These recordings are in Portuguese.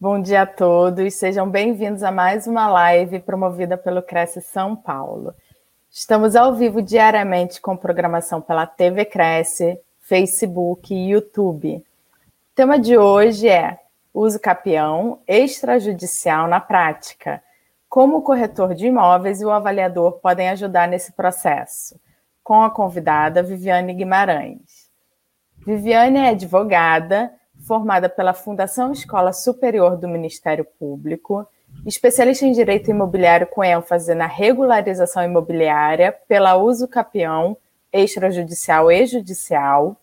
Bom dia a todos, sejam bem-vindos a mais uma live promovida pelo Cresce São Paulo. Estamos ao vivo diariamente com programação pela TV Cresce, Facebook e YouTube. O tema de hoje é uso capião extrajudicial na prática. Como o corretor de imóveis e o avaliador podem ajudar nesse processo com a convidada Viviane Guimarães. Viviane é advogada, formada pela Fundação Escola Superior do Ministério Público, especialista em direito imobiliário com ênfase na regularização imobiliária pela uso capião extrajudicial e judicial,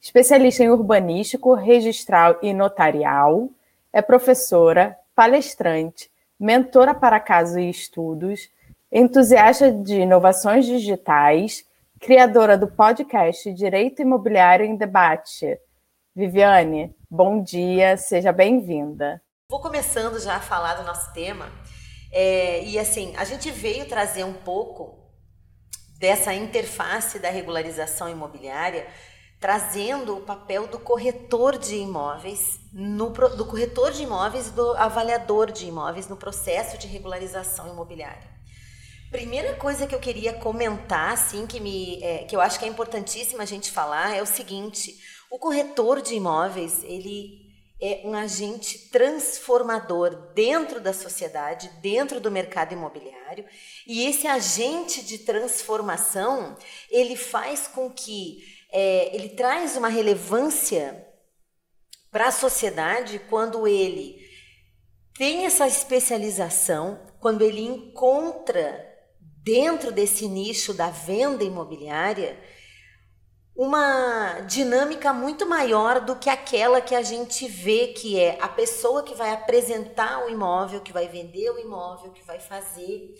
especialista em urbanístico, registral e notarial, é professora, palestrante, mentora para casos e estudos, entusiasta de inovações digitais criadora do podcast Direito Imobiliário em Debate. Viviane, bom dia, seja bem-vinda. Vou começando já a falar do nosso tema. É, e assim, a gente veio trazer um pouco dessa interface da regularização imobiliária, trazendo o papel do corretor de imóveis, no, do corretor de imóveis e do avaliador de imóveis no processo de regularização imobiliária. Primeira coisa que eu queria comentar, assim, que, me, é, que eu acho que é importantíssima a gente falar, é o seguinte: o corretor de imóveis, ele é um agente transformador dentro da sociedade, dentro do mercado imobiliário, e esse agente de transformação, ele faz com que é, ele traz uma relevância para a sociedade quando ele tem essa especialização, quando ele encontra dentro desse nicho da venda imobiliária uma dinâmica muito maior do que aquela que a gente vê que é a pessoa que vai apresentar o imóvel, que vai vender o imóvel, que vai fazer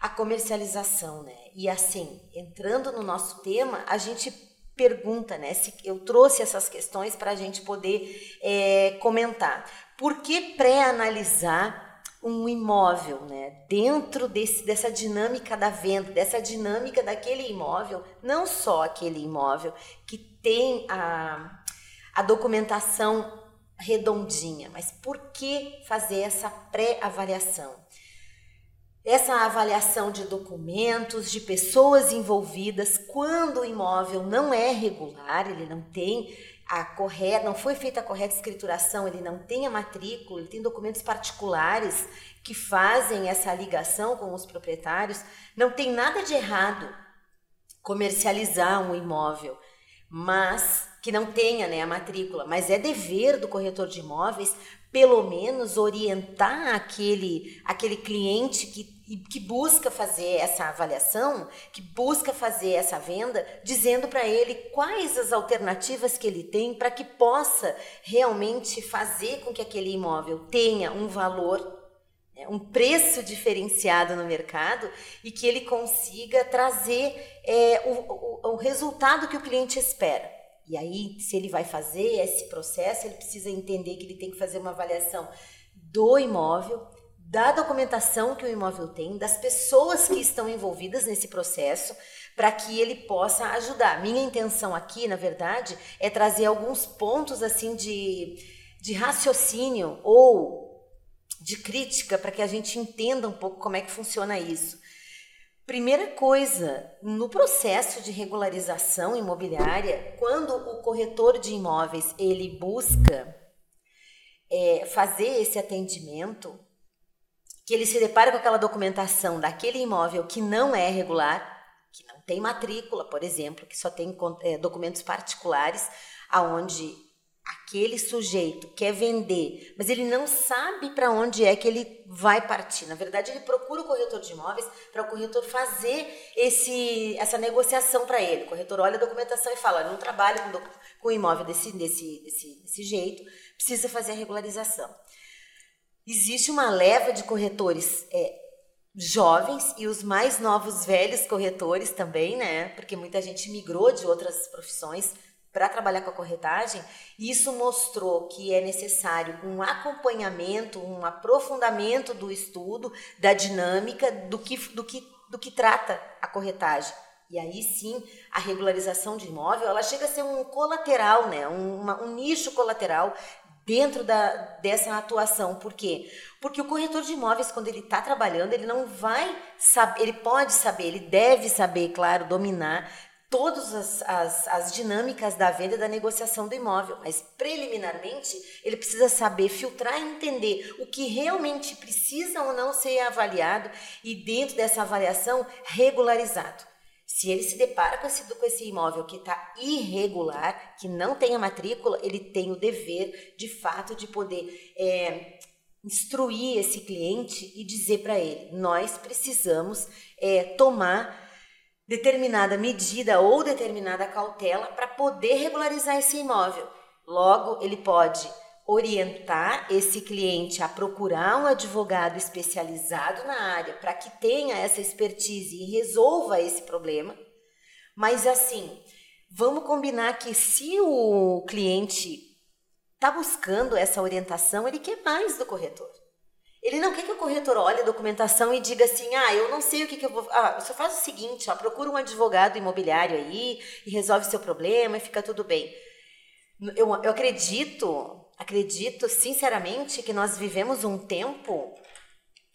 a comercialização, né? E assim, entrando no nosso tema, a gente pergunta, né? Se eu trouxe essas questões para a gente poder é, comentar. Por que pré-analisar um imóvel, né? Dentro desse, dessa dinâmica da venda, dessa dinâmica daquele imóvel, não só aquele imóvel que tem a, a documentação redondinha, mas por que fazer essa pré-avaliação? Essa avaliação de documentos, de pessoas envolvidas, quando o imóvel não é regular, ele não tem a correta, não foi feita a correta escrituração, ele não tem a matrícula, ele tem documentos particulares que fazem essa ligação com os proprietários, não tem nada de errado comercializar um imóvel, mas que não tenha né, a matrícula, mas é dever do corretor de imóveis pelo menos orientar aquele, aquele cliente que e que busca fazer essa avaliação, que busca fazer essa venda, dizendo para ele quais as alternativas que ele tem para que possa realmente fazer com que aquele imóvel tenha um valor, né, um preço diferenciado no mercado e que ele consiga trazer é, o, o, o resultado que o cliente espera. E aí, se ele vai fazer esse processo, ele precisa entender que ele tem que fazer uma avaliação do imóvel, da documentação que o imóvel tem, das pessoas que estão envolvidas nesse processo, para que ele possa ajudar. Minha intenção aqui, na verdade, é trazer alguns pontos assim de, de raciocínio ou de crítica para que a gente entenda um pouco como é que funciona isso. Primeira coisa, no processo de regularização imobiliária, quando o corretor de imóveis ele busca é, fazer esse atendimento, que ele se depara com aquela documentação daquele imóvel que não é regular, que não tem matrícula, por exemplo, que só tem é, documentos particulares, aonde aquele sujeito quer vender, mas ele não sabe para onde é que ele vai partir. Na verdade, ele procura o corretor de imóveis para o corretor fazer esse, essa negociação para ele. O corretor olha a documentação e fala: não trabalho com, com imóvel desse, desse, desse, desse jeito, precisa fazer a regularização. Existe uma leva de corretores é, jovens e os mais novos velhos corretores também, né? Porque muita gente migrou de outras profissões para trabalhar com a corretagem, e isso mostrou que é necessário um acompanhamento, um aprofundamento do estudo, da dinâmica do que, do que, do que trata a corretagem. E aí sim, a regularização de imóvel, ela chega a ser um colateral, né? um, uma, um nicho colateral dentro da, dessa atuação. Por quê? Porque o corretor de imóveis, quando ele está trabalhando, ele não vai saber, ele pode saber, ele deve saber, claro, dominar todas as, as, as, dinâmicas da venda e da negociação do imóvel, mas preliminarmente ele precisa saber filtrar e entender o que realmente precisa ou não ser avaliado e dentro dessa avaliação regularizado. Se ele se depara com esse, com esse imóvel que está irregular, que não tem a matrícula, ele tem o dever, de fato, de poder é, instruir esse cliente e dizer para ele: nós precisamos é, tomar determinada medida ou determinada cautela para poder regularizar esse imóvel. Logo, ele pode orientar esse cliente a procurar um advogado especializado na área para que tenha essa expertise e resolva esse problema. Mas assim, vamos combinar que se o cliente está buscando essa orientação, ele quer mais do corretor. Ele não quer que o corretor olhe a documentação e diga assim: ah, eu não sei o que, que eu vou. Ah, você faz o seguinte, ó, procura um advogado imobiliário aí e resolve seu problema e fica tudo bem. Eu, eu acredito acredito sinceramente que nós vivemos um tempo,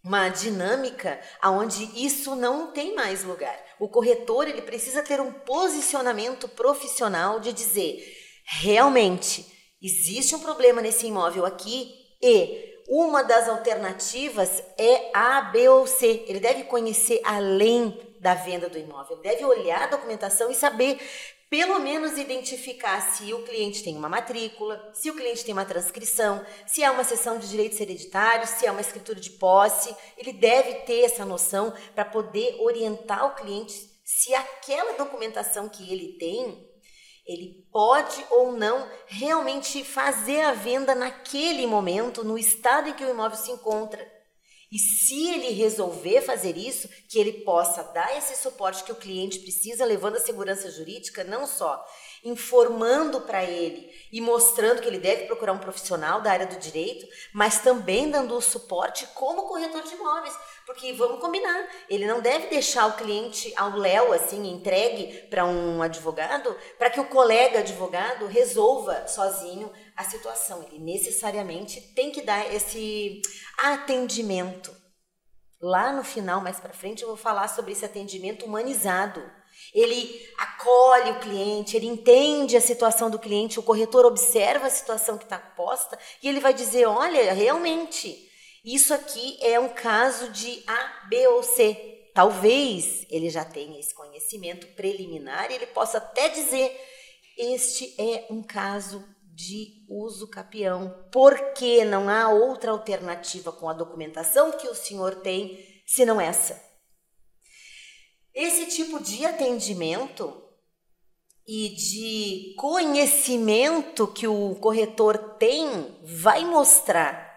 uma dinâmica aonde isso não tem mais lugar. O corretor ele precisa ter um posicionamento profissional de dizer realmente existe um problema nesse imóvel aqui e uma das alternativas é A, B ou C. Ele deve conhecer além da venda do imóvel, deve olhar a documentação e saber pelo menos identificar se o cliente tem uma matrícula, se o cliente tem uma transcrição, se há uma sessão de direitos hereditários, se há uma escritura de posse. Ele deve ter essa noção para poder orientar o cliente se aquela documentação que ele tem, ele pode ou não realmente fazer a venda naquele momento, no estado em que o imóvel se encontra. E se ele resolver fazer isso, que ele possa dar esse suporte que o cliente precisa, levando a segurança jurídica, não só informando para ele e mostrando que ele deve procurar um profissional da área do direito, mas também dando o suporte como corretor de imóveis. Porque vamos combinar, ele não deve deixar o cliente ao léu, assim, entregue para um advogado, para que o colega advogado resolva sozinho a situação. Ele necessariamente tem que dar esse atendimento. Lá no final, mais para frente, eu vou falar sobre esse atendimento humanizado. Ele acolhe o cliente, ele entende a situação do cliente, o corretor observa a situação que está posta e ele vai dizer: olha, realmente isso aqui é um caso de A, B ou C. Talvez ele já tenha esse conhecimento preliminar e ele possa até dizer: este é um caso de uso capião, porque não há outra alternativa com a documentação que o senhor tem senão essa. Esse tipo de atendimento e de conhecimento que o corretor tem vai mostrar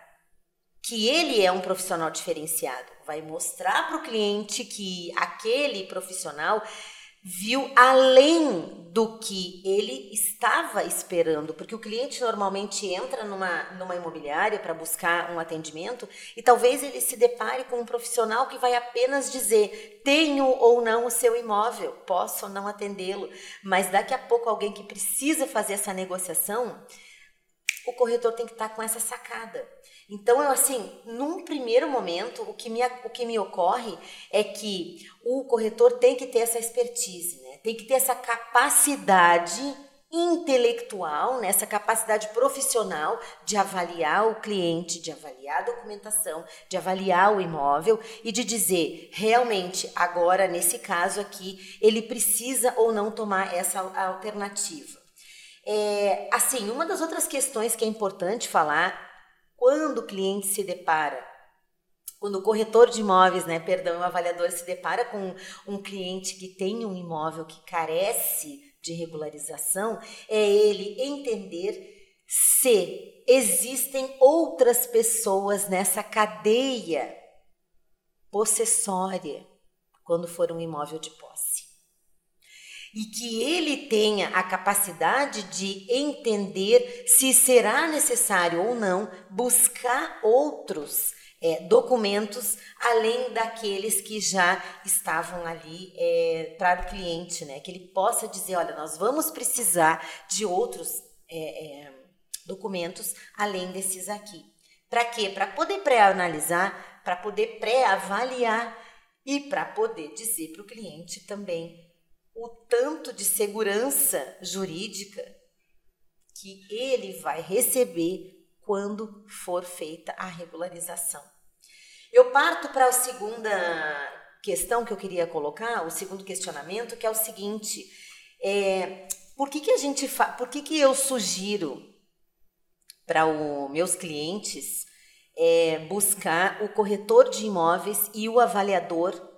que ele é um profissional diferenciado. Vai mostrar para o cliente que aquele profissional viu além do que ele estava esperando, porque o cliente normalmente entra numa, numa imobiliária para buscar um atendimento e talvez ele se depare com um profissional que vai apenas dizer: tenho ou não o seu imóvel, posso ou não atendê-lo, mas daqui a pouco alguém que precisa fazer essa negociação, o corretor tem que estar tá com essa sacada. Então, eu assim, num primeiro momento, o que, me, o que me ocorre é que o corretor tem que ter essa expertise, né? tem que ter essa capacidade intelectual, né? essa capacidade profissional de avaliar o cliente, de avaliar a documentação, de avaliar o imóvel e de dizer realmente agora nesse caso aqui ele precisa ou não tomar essa alternativa. É, assim, uma das outras questões que é importante falar quando o cliente se depara, quando o corretor de imóveis, né, perdão, o avaliador se depara com um cliente que tem um imóvel que carece de regularização, é ele entender se existem outras pessoas nessa cadeia possessória quando for um imóvel de posse. E que ele tenha a capacidade de entender se será necessário ou não buscar outros é, documentos além daqueles que já estavam ali é, para o cliente, né? Que ele possa dizer, olha, nós vamos precisar de outros é, é documentos além desses aqui. Para quê? Para poder pré-analisar, para poder pré-avaliar e para poder dizer para o cliente também o tanto de segurança jurídica que ele vai receber quando for feita a regularização. Eu parto para a segunda questão que eu queria colocar, o segundo questionamento, que é o seguinte: é, por que, que a gente fa por que, que eu sugiro para os meus clientes é, buscar o corretor de imóveis e o avaliador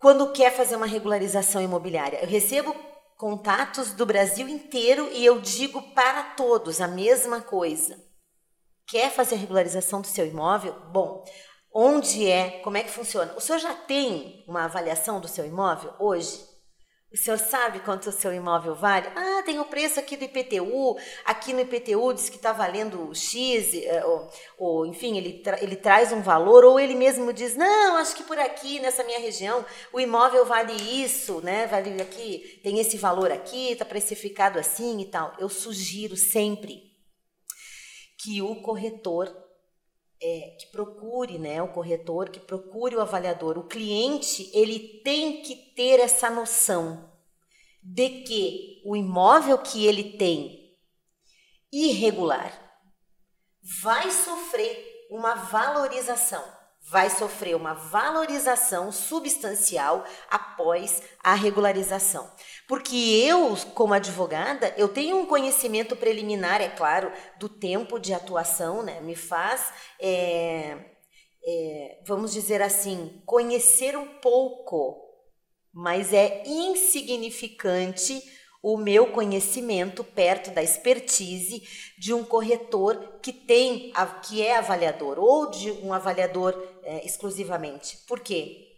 quando quer fazer uma regularização imobiliária. Eu recebo contatos do Brasil inteiro e eu digo para todos a mesma coisa. Quer fazer a regularização do seu imóvel? Bom, onde é? Como é que funciona? O senhor já tem uma avaliação do seu imóvel hoje? O senhor sabe quanto o seu imóvel vale? Ah, tem o preço aqui do IPTU. Aqui no IPTU diz que está valendo X, eh, ou, ou enfim, ele, tra ele traz um valor, ou ele mesmo diz: não, acho que por aqui, nessa minha região, o imóvel vale isso, né? Vale aqui, tem esse valor aqui, está precificado assim e tal. Eu sugiro sempre que o corretor é, que procure, né, o corretor, que procure o avaliador. O cliente, ele tem que ter essa noção de que o imóvel que ele tem irregular vai sofrer uma valorização, vai sofrer uma valorização substancial após a regularização. Porque eu, como advogada, eu tenho um conhecimento preliminar, é claro, do tempo de atuação, né? Me faz, é, é, vamos dizer assim, conhecer um pouco, mas é insignificante o meu conhecimento perto da expertise de um corretor que tem, que é avaliador ou de um avaliador é, exclusivamente. Por quê?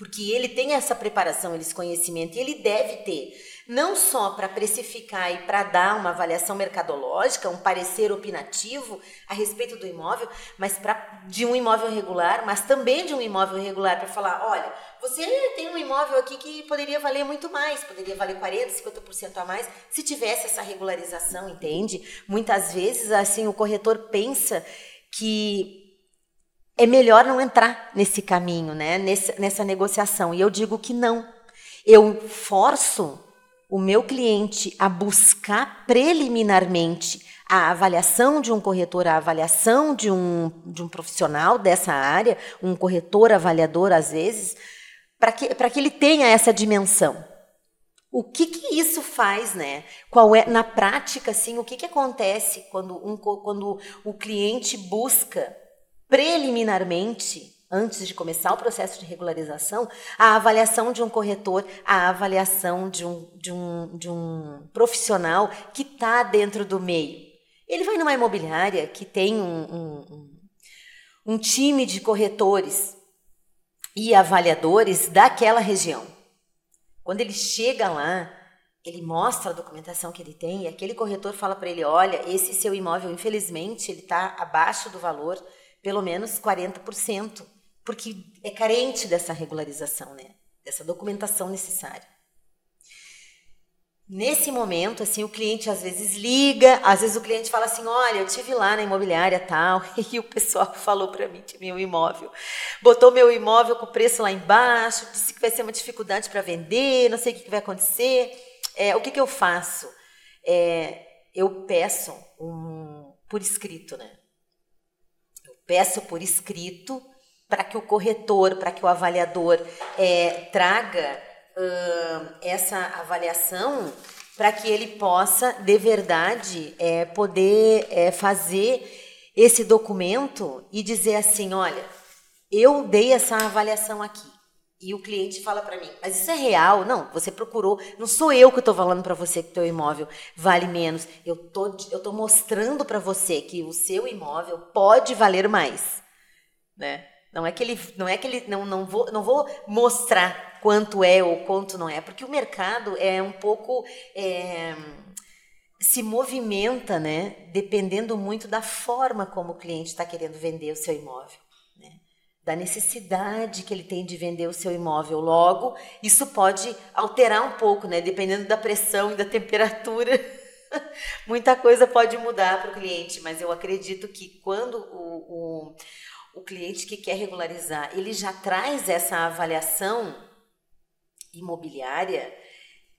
Porque ele tem essa preparação, esse conhecimento, e ele deve ter, não só para precificar e para dar uma avaliação mercadológica, um parecer opinativo a respeito do imóvel, mas para de um imóvel regular, mas também de um imóvel regular para falar, olha, você tem um imóvel aqui que poderia valer muito mais, poderia valer 40, 50% a mais, se tivesse essa regularização, entende? Muitas vezes assim o corretor pensa que é melhor não entrar nesse caminho, né? Nessa, nessa negociação. E eu digo que não. Eu forço o meu cliente a buscar preliminarmente a avaliação de um corretor, a avaliação de um, de um profissional dessa área, um corretor avaliador às vezes, para que, que ele tenha essa dimensão. O que, que isso faz, né? Qual é na prática, assim, o que, que acontece quando, um, quando o cliente busca preliminarmente, antes de começar o processo de regularização, a avaliação de um corretor, a avaliação de um, de um, de um profissional que está dentro do meio. Ele vai numa imobiliária que tem um, um, um time de corretores e avaliadores daquela região. Quando ele chega lá, ele mostra a documentação que ele tem e aquele corretor fala para ele: olha, esse seu imóvel, infelizmente, ele está abaixo do valor pelo menos 40%, porque é carente dessa regularização, né? Dessa documentação necessária. Nesse momento, assim, o cliente às vezes liga, às vezes o cliente fala assim: "Olha, eu tive lá na imobiliária tal, e o pessoal falou para mim que meu imóvel, botou meu imóvel com o preço lá embaixo, disse que vai ser uma dificuldade para vender, não sei o que, que vai acontecer. É, o que, que eu faço? É, eu peço um por escrito, né? Peço por escrito para que o corretor, para que o avaliador é, traga uh, essa avaliação para que ele possa, de verdade, é, poder é, fazer esse documento e dizer assim: olha, eu dei essa avaliação aqui. E o cliente fala para mim, mas isso é real? Não, você procurou, não sou eu que estou falando para você que teu imóvel vale menos. Eu tô, eu tô mostrando para você que o seu imóvel pode valer mais, né? Não é que ele, não é que ele, não, não vou, não vou mostrar quanto é ou quanto não é, porque o mercado é um pouco é, se movimenta, né? Dependendo muito da forma como o cliente está querendo vender o seu imóvel da necessidade que ele tem de vender o seu imóvel. Logo, isso pode alterar um pouco, né? Dependendo da pressão e da temperatura, muita coisa pode mudar para o cliente. Mas eu acredito que quando o, o, o cliente que quer regularizar, ele já traz essa avaliação imobiliária,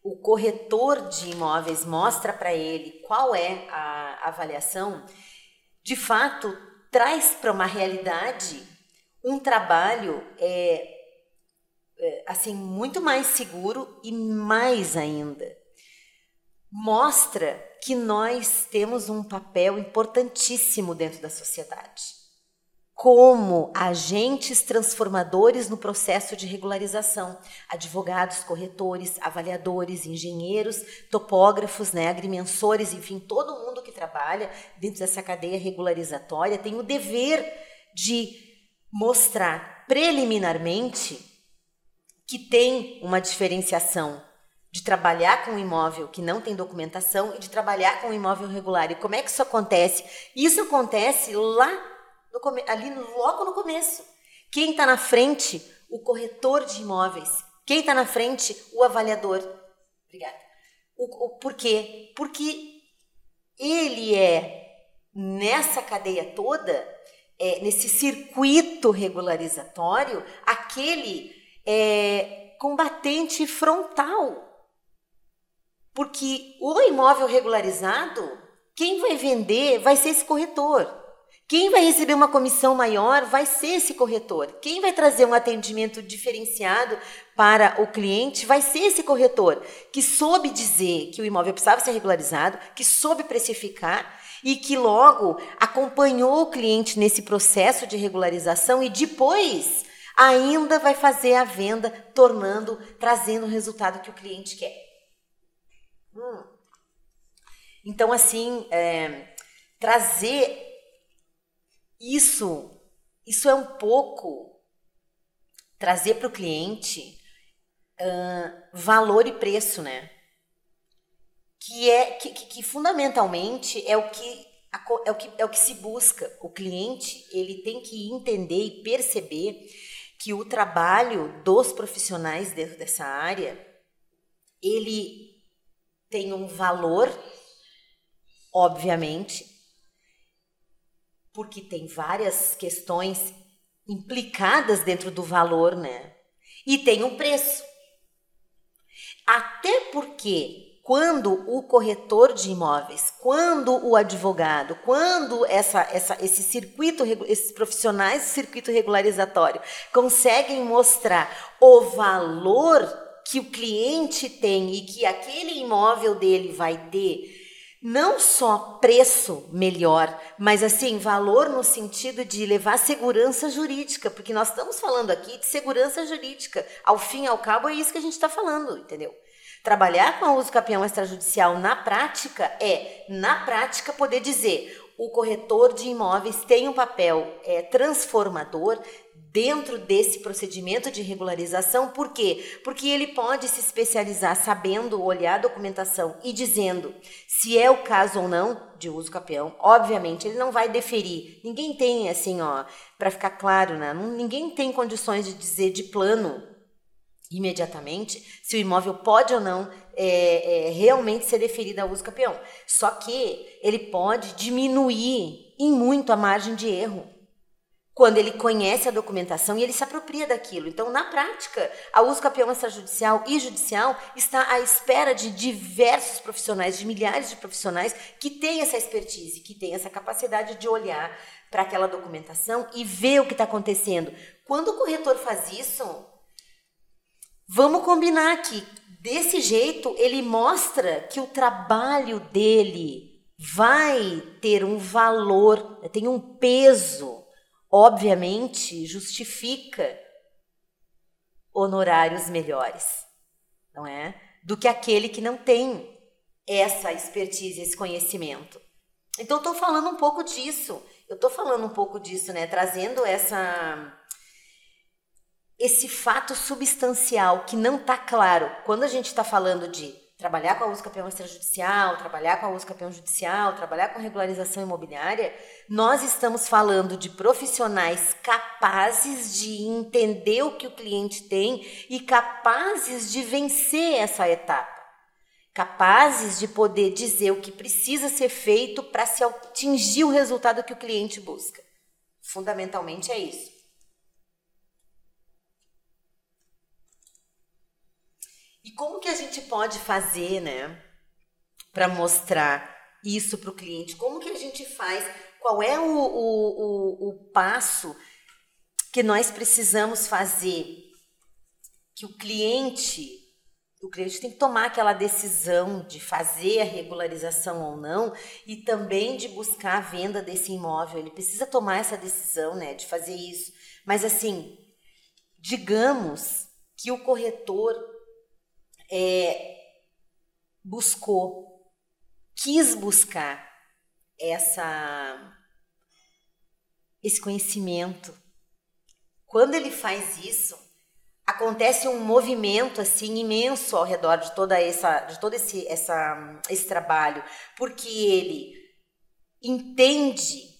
o corretor de imóveis mostra para ele qual é a avaliação, de fato traz para uma realidade um trabalho é, é, assim muito mais seguro e mais ainda. Mostra que nós temos um papel importantíssimo dentro da sociedade. Como agentes transformadores no processo de regularização, advogados, corretores, avaliadores, engenheiros, topógrafos, né, agrimensores, enfim, todo mundo que trabalha dentro dessa cadeia regularizatória tem o dever de mostrar preliminarmente que tem uma diferenciação de trabalhar com um imóvel que não tem documentação e de trabalhar com um imóvel regular. E como é que isso acontece? Isso acontece lá, no, ali logo no começo. Quem está na frente? O corretor de imóveis. Quem está na frente? O avaliador. Obrigada. O, o, por quê? Porque ele é, nessa cadeia toda, é, nesse circuito regularizatório aquele é, combatente frontal. Porque o imóvel regularizado, quem vai vender vai ser esse corretor. Quem vai receber uma comissão maior vai ser esse corretor. Quem vai trazer um atendimento diferenciado para o cliente vai ser esse corretor, que soube dizer que o imóvel precisava ser regularizado, que soube precificar e que logo acompanhou o cliente nesse processo de regularização e depois ainda vai fazer a venda, tornando, trazendo o resultado que o cliente quer. Hum. Então, assim, é, trazer isso, isso é um pouco trazer para o cliente uh, valor e preço, né? Que é que, que, que fundamentalmente é o que é o que é o que se busca. O cliente ele tem que entender e perceber que o trabalho dos profissionais dentro dessa área ele tem um valor, obviamente, porque tem várias questões implicadas dentro do valor, né? E tem um preço. Até porque quando o corretor de imóveis, quando o advogado, quando essa, essa, esse circuito, esses profissionais do circuito regularizatório conseguem mostrar o valor que o cliente tem e que aquele imóvel dele vai ter, não só preço melhor, mas assim, valor no sentido de levar segurança jurídica, porque nós estamos falando aqui de segurança jurídica. Ao fim e ao cabo, é isso que a gente está falando, entendeu? Trabalhar com a uso campeão extrajudicial na prática é, na prática, poder dizer o corretor de imóveis tem um papel é, transformador dentro desse procedimento de regularização. Por quê? Porque ele pode se especializar sabendo olhar a documentação e dizendo se é o caso ou não de uso capião. Obviamente, ele não vai deferir. Ninguém tem, assim, ó, para ficar claro, né? Ninguém tem condições de dizer de plano imediatamente se o imóvel pode ou não é, é, realmente ser deferido ao uso campeão. Só que ele pode diminuir em muito a margem de erro quando ele conhece a documentação e ele se apropria daquilo. Então, na prática, a uso campeão extrajudicial e judicial está à espera de diversos profissionais, de milhares de profissionais que têm essa expertise, que têm essa capacidade de olhar para aquela documentação e ver o que está acontecendo. Quando o corretor faz isso, Vamos combinar que desse jeito ele mostra que o trabalho dele vai ter um valor, tem um peso, obviamente justifica honorários melhores, não é? Do que aquele que não tem essa expertise, esse conhecimento. Então, estou falando um pouco disso. Eu estou falando um pouco disso, né? Trazendo essa esse fato substancial que não está claro. Quando a gente está falando de trabalhar com a uso campeão extrajudicial, trabalhar com a uso campeão judicial, trabalhar com regularização imobiliária, nós estamos falando de profissionais capazes de entender o que o cliente tem e capazes de vencer essa etapa. Capazes de poder dizer o que precisa ser feito para se atingir o resultado que o cliente busca. Fundamentalmente é isso. E como que a gente pode fazer, né, para mostrar isso para o cliente? Como que a gente faz? Qual é o, o, o, o passo que nós precisamos fazer que o cliente o cliente tem que tomar aquela decisão de fazer a regularização ou não e também de buscar a venda desse imóvel. Ele precisa tomar essa decisão, né, de fazer isso. Mas assim, digamos que o corretor é, buscou, quis buscar essa esse conhecimento. Quando ele faz isso, acontece um movimento assim imenso ao redor de toda essa de todo esse essa esse trabalho, porque ele entende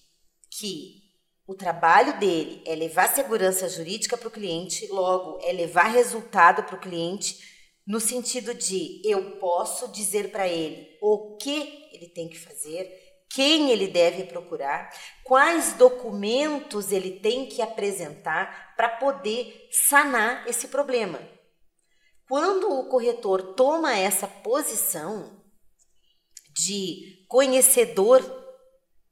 que o trabalho dele é levar segurança jurídica para o cliente, logo é levar resultado para o cliente no sentido de eu posso dizer para ele o que ele tem que fazer, quem ele deve procurar, quais documentos ele tem que apresentar para poder sanar esse problema. Quando o corretor toma essa posição de conhecedor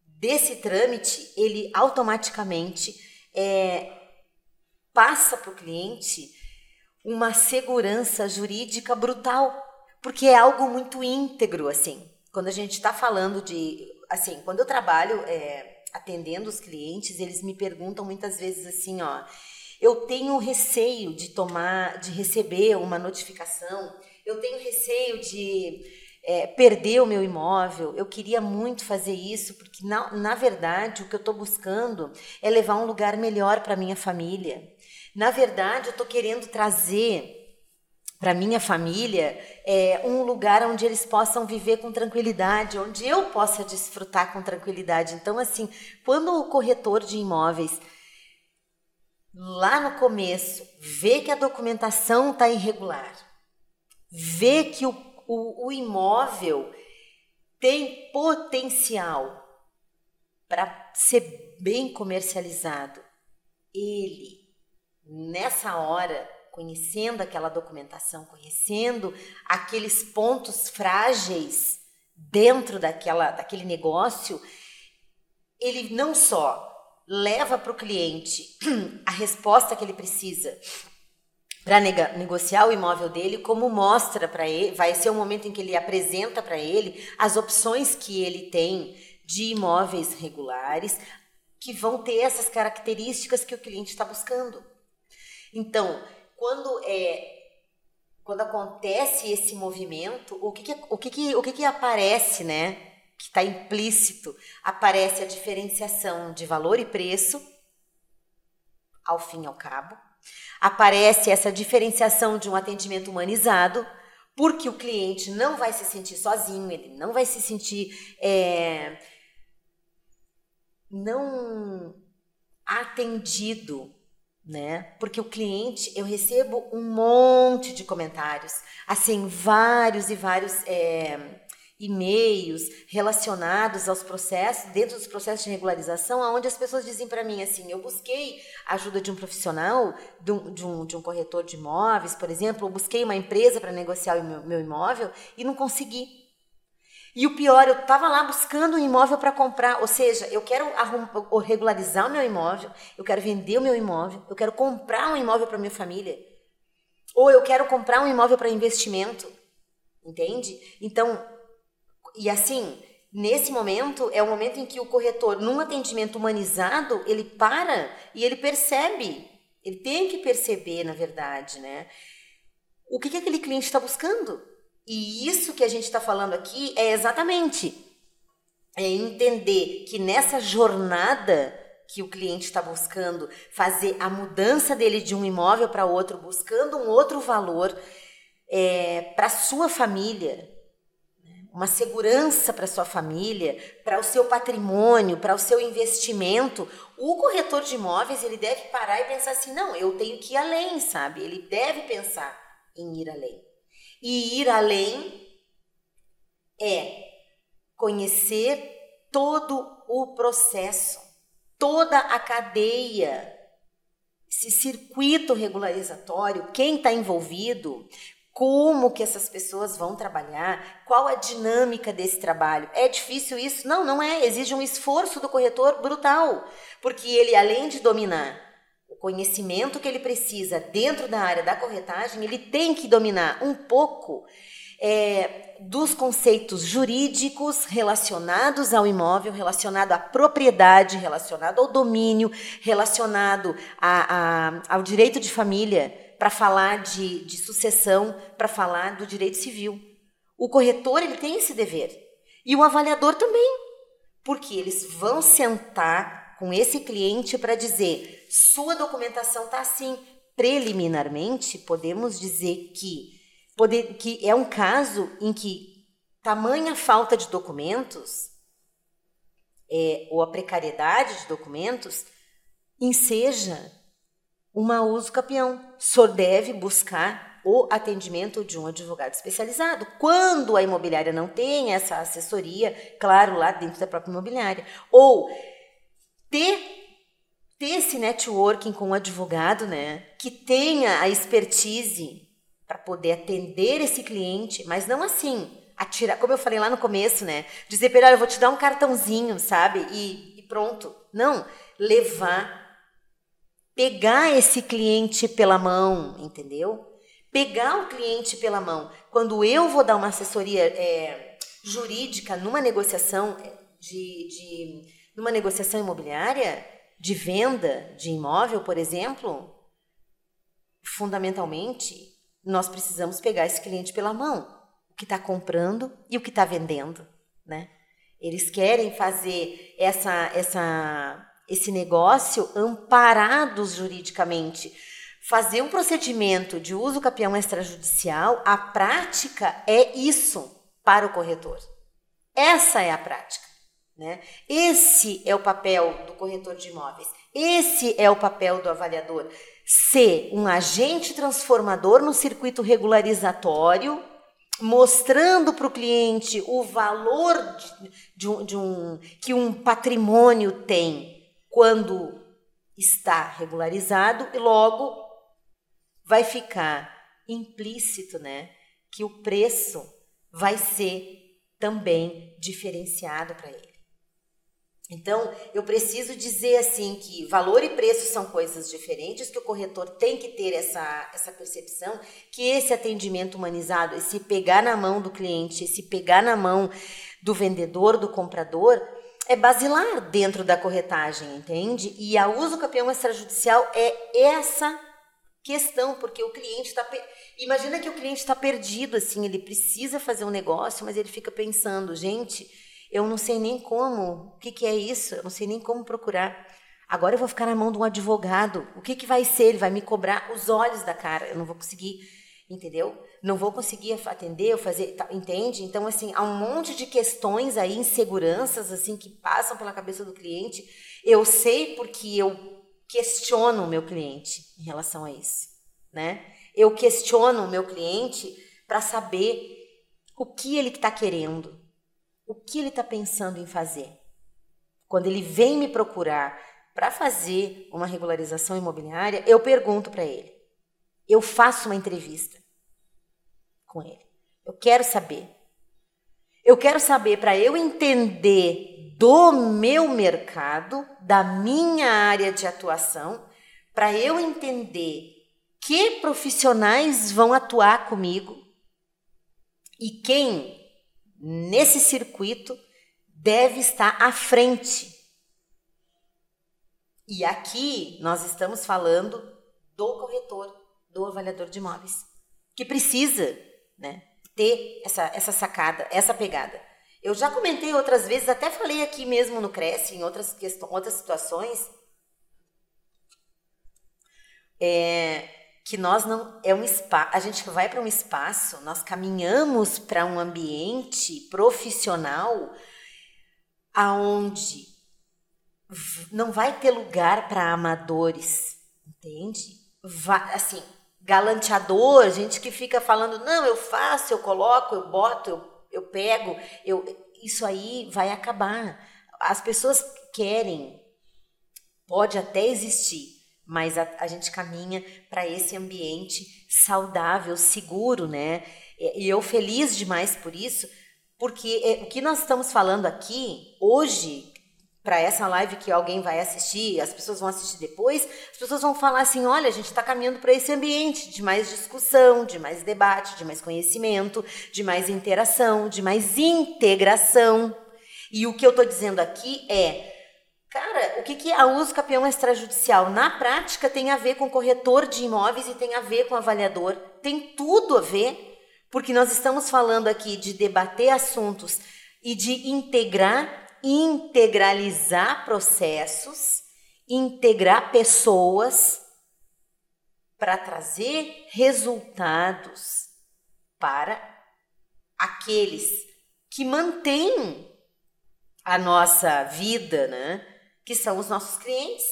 desse trâmite, ele automaticamente é, passa para o cliente uma segurança jurídica brutal, porque é algo muito íntegro, assim. Quando a gente está falando de, assim, quando eu trabalho é, atendendo os clientes, eles me perguntam muitas vezes assim, ó, eu tenho receio de tomar, de receber uma notificação, eu tenho receio de é, perder o meu imóvel, eu queria muito fazer isso, porque na, na verdade o que eu estou buscando é levar um lugar melhor para minha família. Na verdade, eu estou querendo trazer para minha família é, um lugar onde eles possam viver com tranquilidade, onde eu possa desfrutar com tranquilidade. Então, assim, quando o corretor de imóveis lá no começo vê que a documentação está irregular, vê que o, o, o imóvel tem potencial para ser bem comercializado, ele nessa hora, conhecendo aquela documentação, conhecendo aqueles pontos frágeis dentro daquela, daquele negócio, ele não só leva para o cliente a resposta que ele precisa para negociar o imóvel dele, como mostra para ele, vai ser o momento em que ele apresenta para ele as opções que ele tem de imóveis regulares que vão ter essas características que o cliente está buscando. Então, quando é quando acontece esse movimento, o que, que o que, que, o que, que aparece, né? Que está implícito, aparece a diferenciação de valor e preço, ao fim e ao cabo. Aparece essa diferenciação de um atendimento humanizado, porque o cliente não vai se sentir sozinho, ele não vai se sentir é, não atendido né? Porque o cliente, eu recebo um monte de comentários, assim, vários e vários é, e-mails relacionados aos processos, dentro dos processos de regularização, onde as pessoas dizem para mim assim: eu busquei a ajuda de um profissional, de um, de um, de um corretor de imóveis, por exemplo, eu busquei uma empresa para negociar o meu, meu imóvel e não consegui. E o pior, eu estava lá buscando um imóvel para comprar, ou seja, eu quero regularizar o meu imóvel, eu quero vender o meu imóvel, eu quero comprar um imóvel para minha família, ou eu quero comprar um imóvel para investimento, entende? Então, e assim, nesse momento é o momento em que o corretor, num atendimento humanizado, ele para e ele percebe Ele tem que perceber, na verdade, né? O que, que aquele cliente está buscando. E isso que a gente está falando aqui é exatamente é entender que nessa jornada que o cliente está buscando fazer a mudança dele de um imóvel para outro, buscando um outro valor é, para sua família, uma segurança para sua família, para o seu patrimônio, para o seu investimento, o corretor de imóveis ele deve parar e pensar assim, não, eu tenho que ir além, sabe? Ele deve pensar em ir além. E ir além é conhecer todo o processo, toda a cadeia, esse circuito regularizatório, quem está envolvido, como que essas pessoas vão trabalhar, qual a dinâmica desse trabalho. É difícil isso? Não, não é. Exige um esforço do corretor brutal, porque ele, além de dominar conhecimento que ele precisa dentro da área da corretagem, ele tem que dominar um pouco é, dos conceitos jurídicos relacionados ao imóvel, relacionado à propriedade, relacionado ao domínio, relacionado a, a, ao direito de família para falar de, de sucessão, para falar do direito civil. O corretor ele tem esse dever e o avaliador também, porque eles vão sentar com esse cliente para dizer sua documentação está assim. Preliminarmente, podemos dizer que, poder, que é um caso em que tamanha falta de documentos é, ou a precariedade de documentos enseja uma uso capião. Só deve buscar o atendimento de um advogado especializado. Quando a imobiliária não tem essa assessoria, claro, lá dentro da própria imobiliária. Ou ter ter esse networking com um advogado, né, que tenha a expertise para poder atender esse cliente, mas não assim, atirar, como eu falei lá no começo, né, dizer para ele, eu vou te dar um cartãozinho, sabe, e, e pronto. Não, levar pegar esse cliente pela mão, entendeu? Pegar o cliente pela mão. Quando eu vou dar uma assessoria é, jurídica numa negociação é, de, de numa negociação imobiliária, de venda de imóvel, por exemplo, fundamentalmente nós precisamos pegar esse cliente pela mão, o que está comprando e o que está vendendo, né? Eles querem fazer essa essa esse negócio amparados juridicamente. Fazer um procedimento de uso capião extrajudicial, a prática é isso para o corretor. Essa é a prática. Né? Esse é o papel do corretor de imóveis. Esse é o papel do avaliador. Ser um agente transformador no circuito regularizatório, mostrando para o cliente o valor de, de, um, de um, que um patrimônio tem quando está regularizado e logo vai ficar implícito, né, que o preço vai ser também diferenciado para ele. Então, eu preciso dizer assim que valor e preço são coisas diferentes, que o corretor tem que ter essa, essa percepção, que esse atendimento humanizado, esse pegar na mão do cliente, esse pegar na mão do vendedor, do comprador, é basilar dentro da corretagem, entende? E a uso campeão extrajudicial é essa questão, porque o cliente está. Imagina que o cliente está perdido, assim, ele precisa fazer um negócio, mas ele fica pensando, gente, eu não sei nem como, o que, que é isso, eu não sei nem como procurar. Agora eu vou ficar na mão de um advogado, o que, que vai ser? Ele vai me cobrar os olhos da cara, eu não vou conseguir entendeu? Não vou conseguir atender, fazer, tá, entende? Então assim, há um monte de questões aí, inseguranças assim que passam pela cabeça do cliente. Eu sei porque eu questiono o meu cliente em relação a isso, né? Eu questiono o meu cliente para saber o que ele está querendo, o que ele está pensando em fazer. Quando ele vem me procurar para fazer uma regularização imobiliária, eu pergunto para ele. Eu faço uma entrevista com ele. Eu quero saber. Eu quero saber para eu entender do meu mercado, da minha área de atuação, para eu entender que profissionais vão atuar comigo e quem nesse circuito deve estar à frente. E aqui nós estamos falando do corretor, do avaliador de imóveis, que precisa, né, ter essa, essa sacada, essa pegada. Eu já comentei outras vezes, até falei aqui mesmo no Cresce, em outras, questões, outras situações, é, que nós não é um espaço, a gente vai para um espaço, nós caminhamos para um ambiente profissional aonde não vai ter lugar para amadores, entende? Vai, assim, galanteador, gente que fica falando, não, eu faço, eu coloco, eu boto, eu, eu pego, eu, isso aí vai acabar. As pessoas querem, pode até existir, mas a, a gente caminha para esse ambiente saudável, seguro, né? E eu feliz demais por isso, porque é, o que nós estamos falando aqui hoje, para essa live que alguém vai assistir, as pessoas vão assistir depois, as pessoas vão falar assim: olha, a gente está caminhando para esse ambiente de mais discussão, de mais debate, de mais conhecimento, de mais interação, de mais integração. E o que eu estou dizendo aqui é o que, que é uso campeão extrajudicial? Na prática, tem a ver com corretor de imóveis e tem a ver com avaliador. Tem tudo a ver, porque nós estamos falando aqui de debater assuntos e de integrar, integralizar processos, integrar pessoas para trazer resultados para aqueles que mantêm a nossa vida, né? Que são os nossos clientes,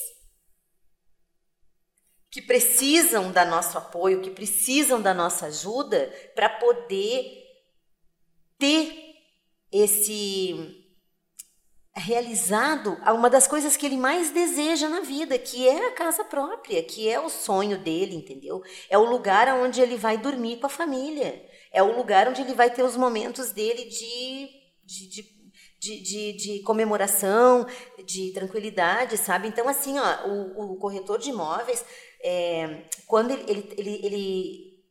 que precisam da nosso apoio, que precisam da nossa ajuda para poder ter esse realizado uma das coisas que ele mais deseja na vida, que é a casa própria, que é o sonho dele, entendeu? É o lugar onde ele vai dormir com a família, é o lugar onde ele vai ter os momentos dele de, de, de de, de, de, comemoração, de tranquilidade, sabe? Então, assim, ó, o, o corretor de imóveis, é, quando ele, ele, ele, ele,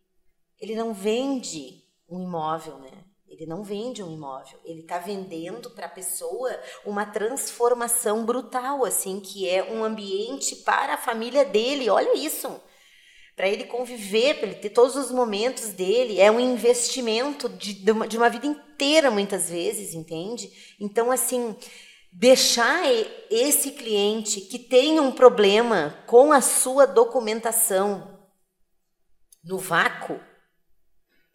ele não vende um imóvel, né? Ele não vende um imóvel, ele está vendendo para a pessoa uma transformação brutal, assim, que é um ambiente para a família dele. Olha isso para ele conviver, para ele ter todos os momentos dele. É um investimento de, de, uma, de uma vida inteira, muitas vezes, entende? Então, assim, deixar esse cliente que tem um problema com a sua documentação no vácuo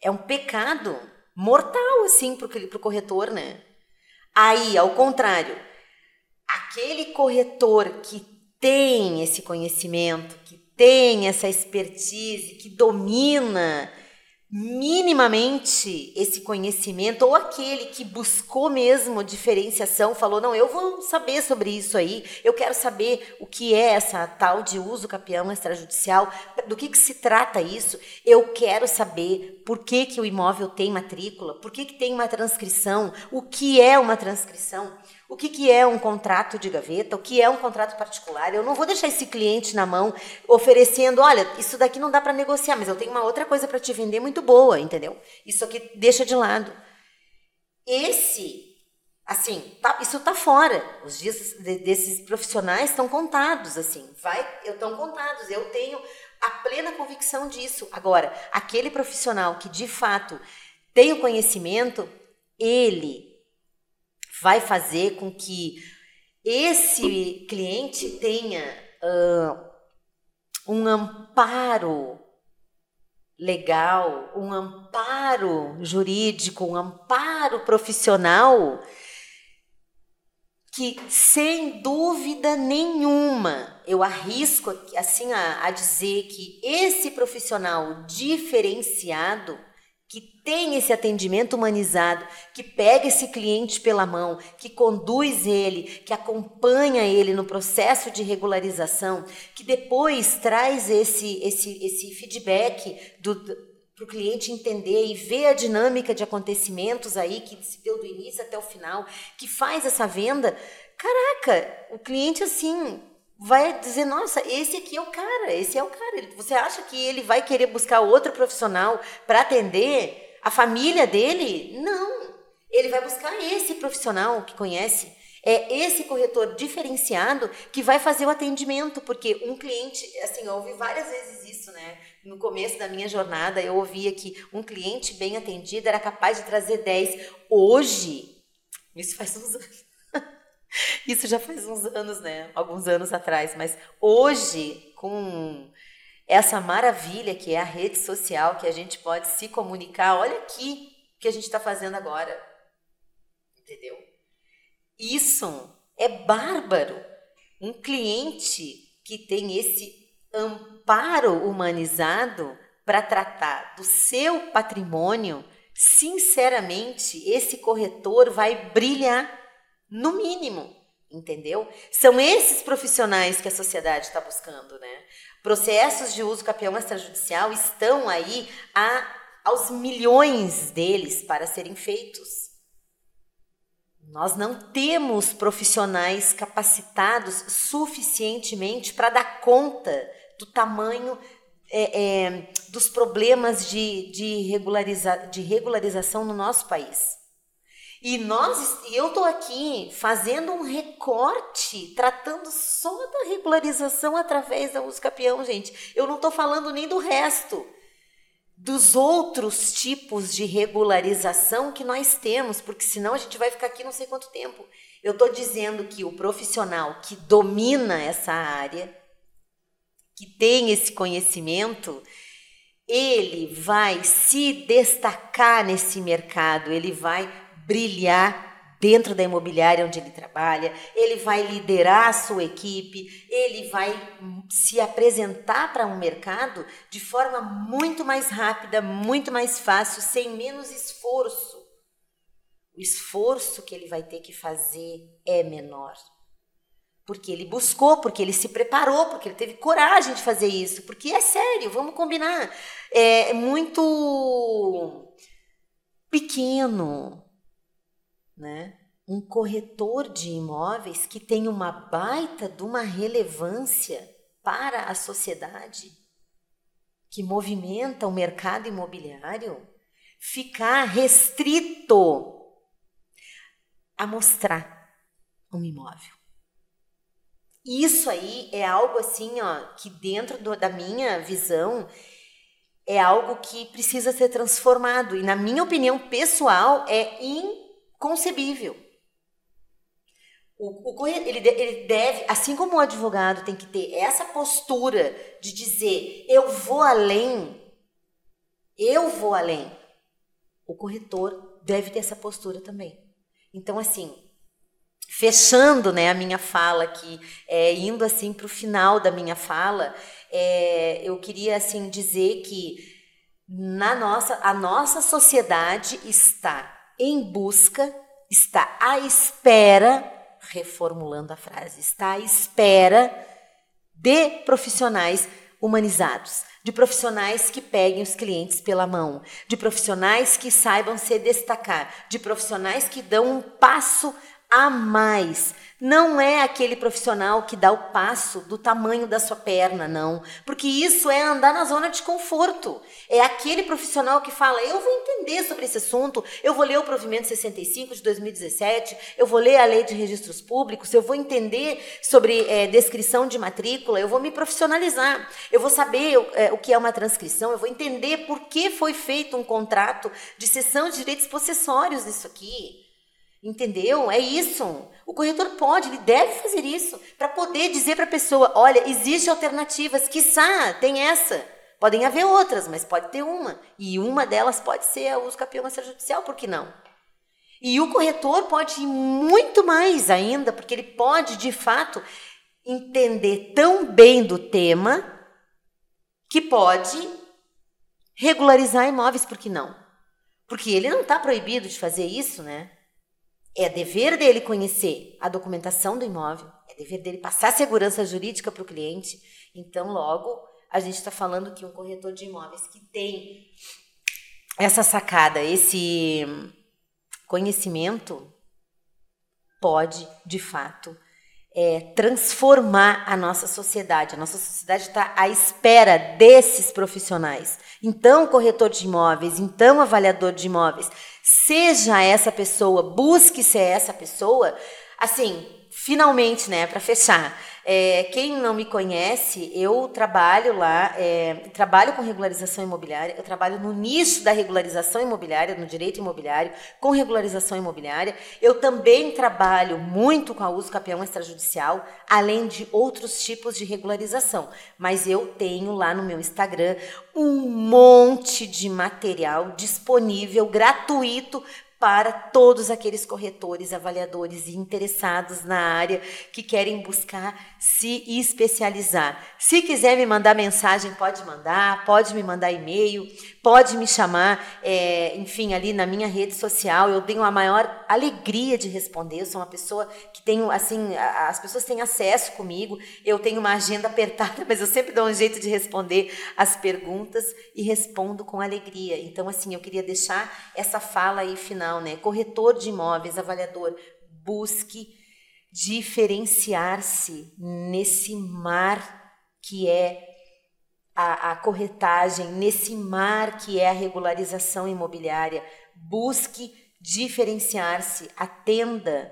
é um pecado mortal, assim, para o corretor, né? Aí, ao contrário, aquele corretor que tem esse conhecimento, que tem essa expertise, que domina minimamente esse conhecimento, ou aquele que buscou mesmo diferenciação, falou: não, eu vou saber sobre isso aí, eu quero saber o que é essa tal de uso capião extrajudicial, do que, que se trata isso, eu quero saber por que, que o imóvel tem matrícula, por que, que tem uma transcrição, o que é uma transcrição. O que, que é um contrato de gaveta? O que é um contrato particular? Eu não vou deixar esse cliente na mão oferecendo, olha, isso daqui não dá para negociar, mas eu tenho uma outra coisa para te vender muito boa, entendeu? Isso aqui deixa de lado. Esse, assim, tá, isso tá fora. Os dias desses profissionais estão contados, assim, vai, estão contados. Eu tenho a plena convicção disso. Agora, aquele profissional que de fato tem o conhecimento, ele vai fazer com que esse cliente tenha uh, um amparo legal, um amparo jurídico, um amparo profissional que sem dúvida nenhuma eu arrisco assim a, a dizer que esse profissional diferenciado que tem esse atendimento humanizado, que pega esse cliente pela mão, que conduz ele, que acompanha ele no processo de regularização, que depois traz esse, esse, esse feedback para o cliente entender e ver a dinâmica de acontecimentos aí que se deu do início até o final, que faz essa venda. Caraca, o cliente assim vai dizer, nossa, esse aqui é o cara, esse é o cara. Você acha que ele vai querer buscar outro profissional para atender a família dele? Não. Ele vai buscar esse profissional que conhece, É esse corretor diferenciado que vai fazer o atendimento, porque um cliente, assim, eu ouvi várias vezes isso, né? No começo da minha jornada, eu ouvia que um cliente bem atendido era capaz de trazer 10. Hoje, isso faz uns anos. Isso já faz uns anos, né? Alguns anos atrás, mas hoje, com essa maravilha que é a rede social, que a gente pode se comunicar, olha aqui o que a gente está fazendo agora. Entendeu? Isso é bárbaro. Um cliente que tem esse amparo humanizado para tratar do seu patrimônio, sinceramente, esse corretor vai brilhar, no mínimo, entendeu? São esses profissionais que a sociedade está buscando, né? Processos de uso campeão extrajudicial estão aí a, aos milhões deles para serem feitos. Nós não temos profissionais capacitados suficientemente para dar conta do tamanho é, é, dos problemas de, de, regulariza, de regularização no nosso país. E nós, eu estou aqui fazendo um recorte, tratando só da regularização através da uso capião, gente. Eu não estou falando nem do resto dos outros tipos de regularização que nós temos, porque senão a gente vai ficar aqui não sei quanto tempo. Eu estou dizendo que o profissional que domina essa área, que tem esse conhecimento, ele vai se destacar nesse mercado, ele vai brilhar dentro da imobiliária onde ele trabalha, ele vai liderar a sua equipe, ele vai se apresentar para um mercado de forma muito mais rápida, muito mais fácil, sem menos esforço. O esforço que ele vai ter que fazer é menor. Porque ele buscou, porque ele se preparou, porque ele teve coragem de fazer isso. Porque é sério, vamos combinar. É muito pequeno, né? um corretor de imóveis que tem uma baita de uma relevância para a sociedade, que movimenta o mercado imobiliário, ficar restrito a mostrar um imóvel. Isso aí é algo assim, ó, que dentro do, da minha visão é algo que precisa ser transformado e na minha opinião pessoal é inconcebível. O, o ele, ele deve, assim como o advogado tem que ter essa postura de dizer eu vou além, eu vou além, o corretor deve ter essa postura também. Então, assim, fechando né, a minha fala aqui, é, indo assim para o final da minha fala, é, eu queria assim dizer que na nossa, a nossa sociedade está em busca, está à espera reformulando a frase, está à espera de profissionais humanizados, de profissionais que peguem os clientes pela mão, de profissionais que saibam se destacar, de profissionais que dão um passo a mais não é aquele profissional que dá o passo do tamanho da sua perna, não. Porque isso é andar na zona de conforto. É aquele profissional que fala: eu vou entender sobre esse assunto, eu vou ler o provimento 65 de 2017, eu vou ler a lei de registros públicos, eu vou entender sobre é, descrição de matrícula, eu vou me profissionalizar, eu vou saber é, o que é uma transcrição, eu vou entender por que foi feito um contrato de cessão de direitos possessórios nisso aqui. Entendeu? É isso. O corretor pode, ele deve fazer isso para poder dizer para a pessoa: olha, existem alternativas, quiçá tem essa. Podem haver outras, mas pode ter uma. E uma delas pode ser a uso campeão extrajudicial, por que não? E o corretor pode ir muito mais ainda, porque ele pode, de fato, entender tão bem do tema que pode regularizar imóveis, por que não? Porque ele não está proibido de fazer isso, né? É dever dele conhecer a documentação do imóvel, é dever dele passar segurança jurídica para o cliente. Então, logo, a gente está falando que um corretor de imóveis que tem essa sacada, esse conhecimento, pode, de fato, é, transformar a nossa sociedade. A nossa sociedade está à espera desses profissionais. Então, corretor de imóveis, então, avaliador de imóveis, seja essa pessoa, busque ser essa pessoa, assim, finalmente, né, para fechar. É, quem não me conhece, eu trabalho lá, é, trabalho com regularização imobiliária, eu trabalho no nicho da regularização imobiliária, no direito imobiliário, com regularização imobiliária. Eu também trabalho muito com a uso capião extrajudicial, além de outros tipos de regularização. Mas eu tenho lá no meu Instagram um monte de material disponível, gratuito, para todos aqueles corretores, avaliadores e interessados na área que querem buscar se especializar. Se quiser me mandar mensagem, pode mandar, pode me mandar e-mail, pode me chamar, é, enfim, ali na minha rede social. Eu tenho a maior alegria de responder. Eu sou uma pessoa que tenho, assim, as pessoas têm acesso comigo. Eu tenho uma agenda apertada, mas eu sempre dou um jeito de responder as perguntas e respondo com alegria. Então, assim, eu queria deixar essa fala aí final, né? Corretor de imóveis, avaliador, busque diferenciar-se nesse mar que é a, a corretagem, nesse mar que é a regularização imobiliária. Busque diferenciar-se, atenda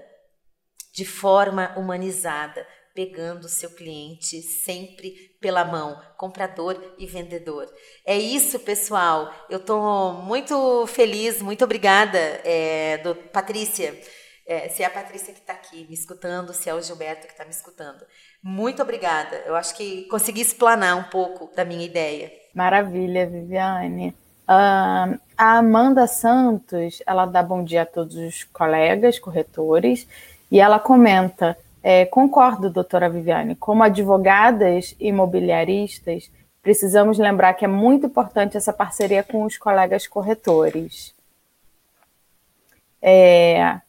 de forma humanizada, pegando o seu cliente sempre pela mão, comprador e vendedor. É isso, pessoal. Eu estou muito feliz, muito obrigada, é, do, Patrícia. É, se é a Patrícia que está aqui me escutando, se é o Gilberto que está me escutando. Muito obrigada. Eu acho que consegui explanar um pouco da minha ideia. Maravilha, Viviane. Uh, a Amanda Santos, ela dá bom dia a todos os colegas corretores e ela comenta: é, concordo, doutora Viviane, como advogadas imobiliaristas, precisamos lembrar que é muito importante essa parceria com os colegas corretores. É,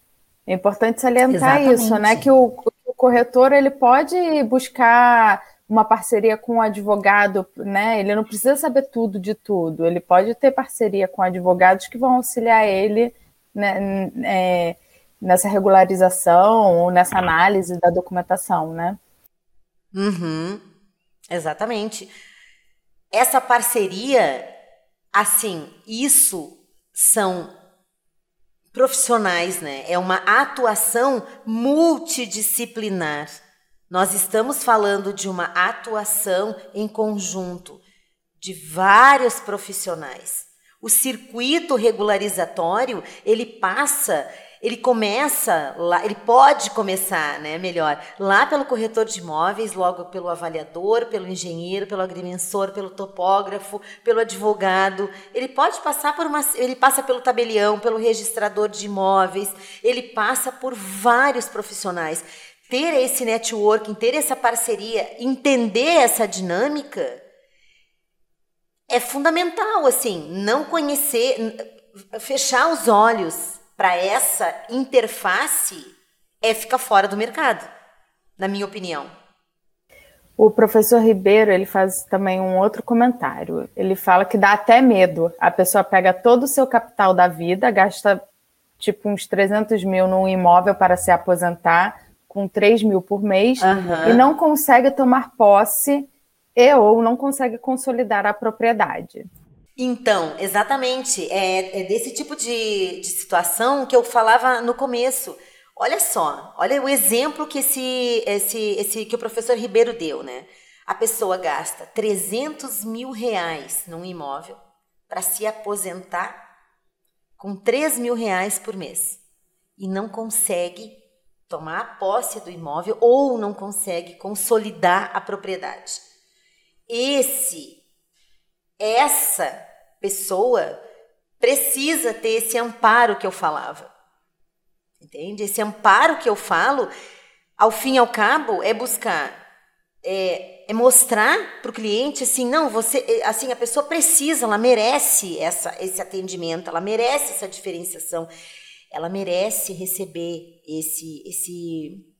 é importante salientar Exatamente. isso, né? Que o, o, corretor ele pode buscar uma parceria com o advogado, né? Ele não precisa saber tudo de tudo. Ele pode ter parceria com advogados que vão auxiliar ele né, é, nessa regularização ou nessa análise da documentação, né? Uhum. Exatamente. Essa parceria, assim, isso são profissionais, né? É uma atuação multidisciplinar. Nós estamos falando de uma atuação em conjunto de vários profissionais. O circuito regularizatório, ele passa ele começa lá, ele pode começar, né, melhor, lá pelo corretor de imóveis, logo pelo avaliador, pelo engenheiro, pelo agrimensor, pelo topógrafo, pelo advogado. Ele pode passar por uma, ele passa pelo tabelião, pelo registrador de imóveis, ele passa por vários profissionais. Ter esse networking, ter essa parceria, entender essa dinâmica é fundamental, assim, não conhecer, fechar os olhos para essa interface é ficar fora do mercado, na minha opinião. O professor Ribeiro ele faz também um outro comentário. Ele fala que dá até medo. A pessoa pega todo o seu capital da vida, gasta tipo uns 300 mil num imóvel para se aposentar, com 3 mil por mês, uhum. e não consegue tomar posse e ou não consegue consolidar a propriedade. Então, exatamente. É, é desse tipo de, de situação que eu falava no começo. Olha só, olha o exemplo que esse, esse, esse que o professor Ribeiro deu, né? A pessoa gasta 300 mil reais num imóvel para se aposentar com 3 mil reais por mês e não consegue tomar posse do imóvel ou não consegue consolidar a propriedade. Esse essa pessoa precisa ter esse amparo que eu falava. Entende? Esse amparo que eu falo, ao fim e ao cabo, é buscar, é, é mostrar para o cliente assim, não, você, é, assim, a pessoa precisa, ela merece essa, esse atendimento, ela merece essa diferenciação, ela merece receber esse, esse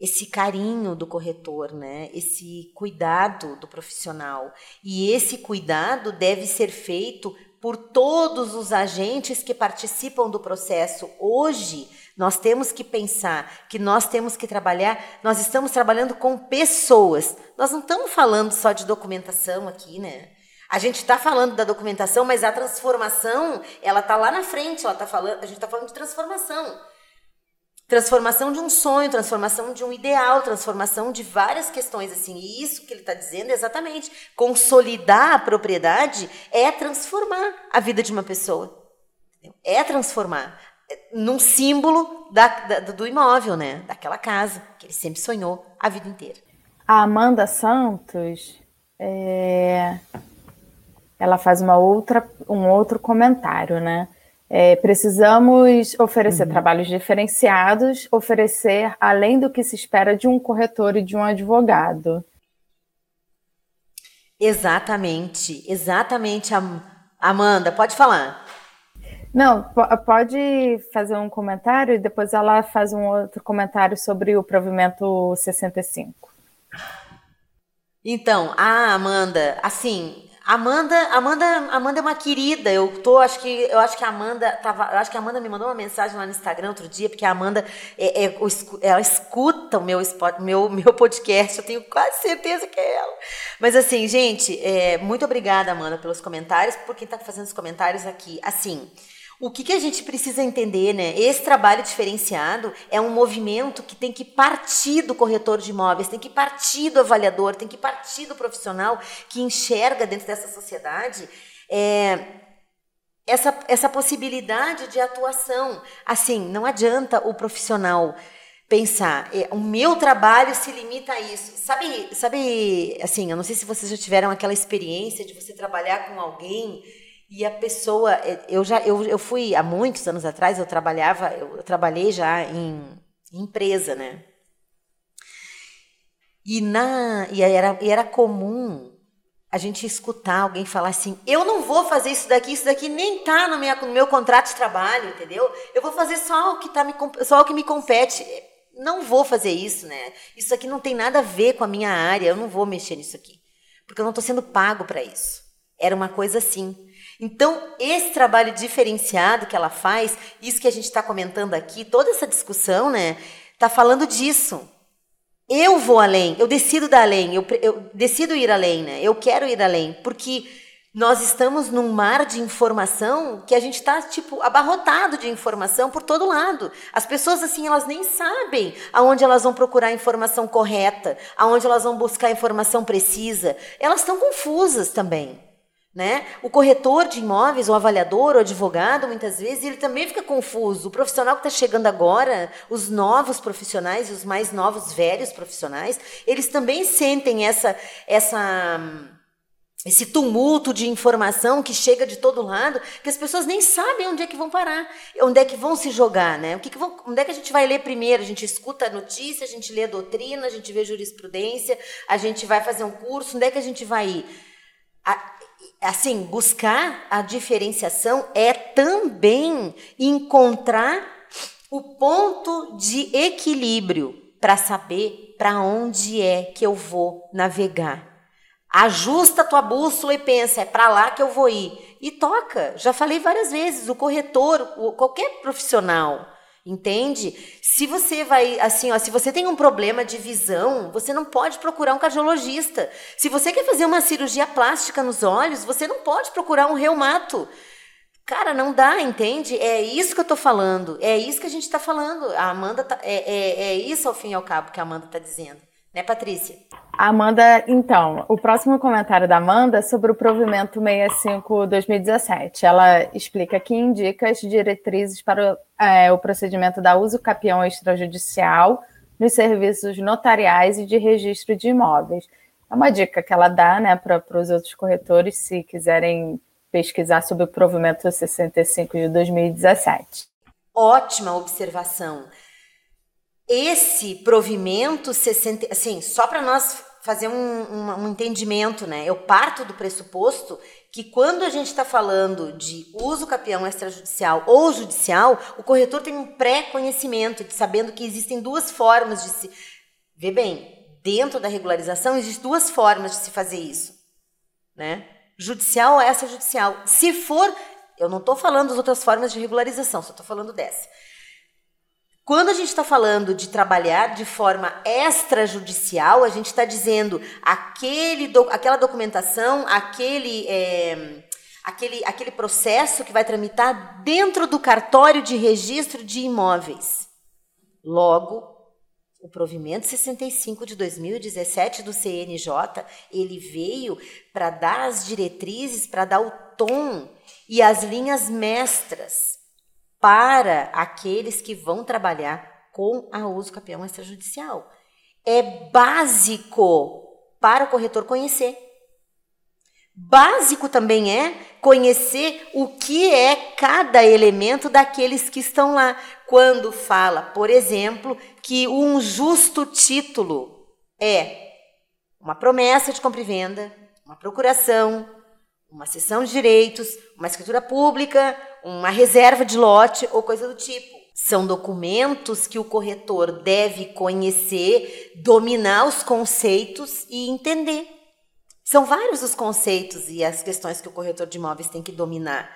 esse carinho do corretor, né? Esse cuidado do profissional. E esse cuidado deve ser feito por todos os agentes que participam do processo. Hoje, nós temos que pensar que nós temos que trabalhar, nós estamos trabalhando com pessoas. Nós não estamos falando só de documentação aqui, né? A gente está falando da documentação, mas a transformação, ela está lá na frente, ela tá falando, a gente está falando de transformação. Transformação de um sonho, transformação de um ideal, transformação de várias questões assim. E isso que ele está dizendo é exatamente consolidar a propriedade é transformar a vida de uma pessoa, é transformar é, num símbolo da, da, do imóvel, né? Daquela casa que ele sempre sonhou a vida inteira. A Amanda Santos, é... ela faz uma outra, um outro comentário, né? É, precisamos oferecer uhum. trabalhos diferenciados, oferecer além do que se espera de um corretor e de um advogado. Exatamente, exatamente, Amanda, pode falar. Não, pode fazer um comentário e depois ela faz um outro comentário sobre o provimento 65. Então, a Amanda, assim, Amanda, Amanda, Amanda é uma querida. Eu tô, acho que, eu acho que a Amanda tava, acho que a Amanda me mandou uma mensagem lá no Instagram outro dia, porque a Amanda, é, é, ela escuta o meu, meu, meu podcast. Eu tenho quase certeza que é ela. Mas assim, gente, é, muito obrigada, Amanda, pelos comentários, por quem está fazendo os comentários aqui. Assim. O que, que a gente precisa entender, né? Esse trabalho diferenciado é um movimento que tem que partir do corretor de imóveis, tem que partir do avaliador, tem que partir do profissional que enxerga dentro dessa sociedade é, essa, essa possibilidade de atuação. Assim, não adianta o profissional pensar, é, o meu trabalho se limita a isso. Sabe, sabe, assim, eu não sei se vocês já tiveram aquela experiência de você trabalhar com alguém e a pessoa, é, eu já eu, eu fui há muitos anos atrás, eu trabalhava, eu, trabalhei já em, em empresa, né? E na e era, e era comum a gente escutar alguém falar assim: "Eu não vou fazer isso daqui, isso daqui nem tá no, minha, no meu contrato de trabalho, entendeu? Eu vou fazer só o que tá me só o que me compete. Não vou fazer isso, né? Isso aqui não tem nada a ver com a minha área, eu não vou mexer nisso aqui, porque eu não estou sendo pago para isso. Era uma coisa assim. Então, esse trabalho diferenciado que ela faz, isso que a gente está comentando aqui, toda essa discussão, né, está falando disso. Eu vou além, eu decido dar além, eu, eu decido ir além, né? Eu quero ir além, porque nós estamos num mar de informação que a gente está tipo abarrotado de informação por todo lado. As pessoas assim elas nem sabem aonde elas vão procurar a informação correta, aonde elas vão buscar a informação precisa. Elas estão confusas também. Né? O corretor de imóveis, o avaliador, o advogado, muitas vezes, ele também fica confuso. O profissional que está chegando agora, os novos profissionais e os mais novos, velhos profissionais, eles também sentem essa, essa, esse tumulto de informação que chega de todo lado, que as pessoas nem sabem onde é que vão parar, onde é que vão se jogar, né? O que, que vão, onde é que a gente vai ler primeiro? A gente escuta a notícia, a gente lê a doutrina, a gente vê jurisprudência, a gente vai fazer um curso, onde é que a gente vai ir? A, assim, buscar a diferenciação é também encontrar o ponto de equilíbrio para saber para onde é que eu vou navegar. Ajusta tua bússola e pensa, é para lá que eu vou ir. E toca. Já falei várias vezes, o corretor, o, qualquer profissional, Entende? Se você vai, assim, ó, se você tem um problema de visão, você não pode procurar um cardiologista. Se você quer fazer uma cirurgia plástica nos olhos, você não pode procurar um reumato. Cara, não dá, entende? É isso que eu tô falando. É isso que a gente tá falando. A Amanda tá, é, é, é isso ao fim e ao cabo que a Amanda tá dizendo. Né, Patrícia? Amanda, então, o próximo comentário da Amanda é sobre o provimento 65-2017. Ela explica que indica as diretrizes para o, é, o procedimento da uso capião extrajudicial nos serviços notariais e de registro de imóveis. É uma dica que ela dá né, para os outros corretores, se quiserem pesquisar sobre o provimento 65 de 2017. Ótima observação esse provimento 60, assim, só para nós fazer um, um, um, entendimento, né? Eu parto do pressuposto que quando a gente está falando de uso capião extrajudicial ou judicial, o corretor tem um pré-conhecimento de sabendo que existem duas formas de se. Vê bem, dentro da regularização existem duas formas de se fazer isso, né? Judicial ou extrajudicial. Se for, eu não estou falando das outras formas de regularização, só estou falando dessa. Quando a gente está falando de trabalhar de forma extrajudicial, a gente está dizendo aquele do, aquela documentação, aquele, é, aquele, aquele processo que vai tramitar dentro do cartório de registro de imóveis. Logo, o provimento 65 de 2017 do CNJ, ele veio para dar as diretrizes, para dar o tom e as linhas mestras para aqueles que vão trabalhar com a uso campeão extrajudicial. É básico para o corretor conhecer. Básico também é conhecer o que é cada elemento daqueles que estão lá. Quando fala, por exemplo, que um justo título é uma promessa de compra e venda, uma procuração, uma cessão de direitos, uma escritura pública, uma reserva de lote ou coisa do tipo. São documentos que o corretor deve conhecer, dominar os conceitos e entender. São vários os conceitos e as questões que o corretor de imóveis tem que dominar.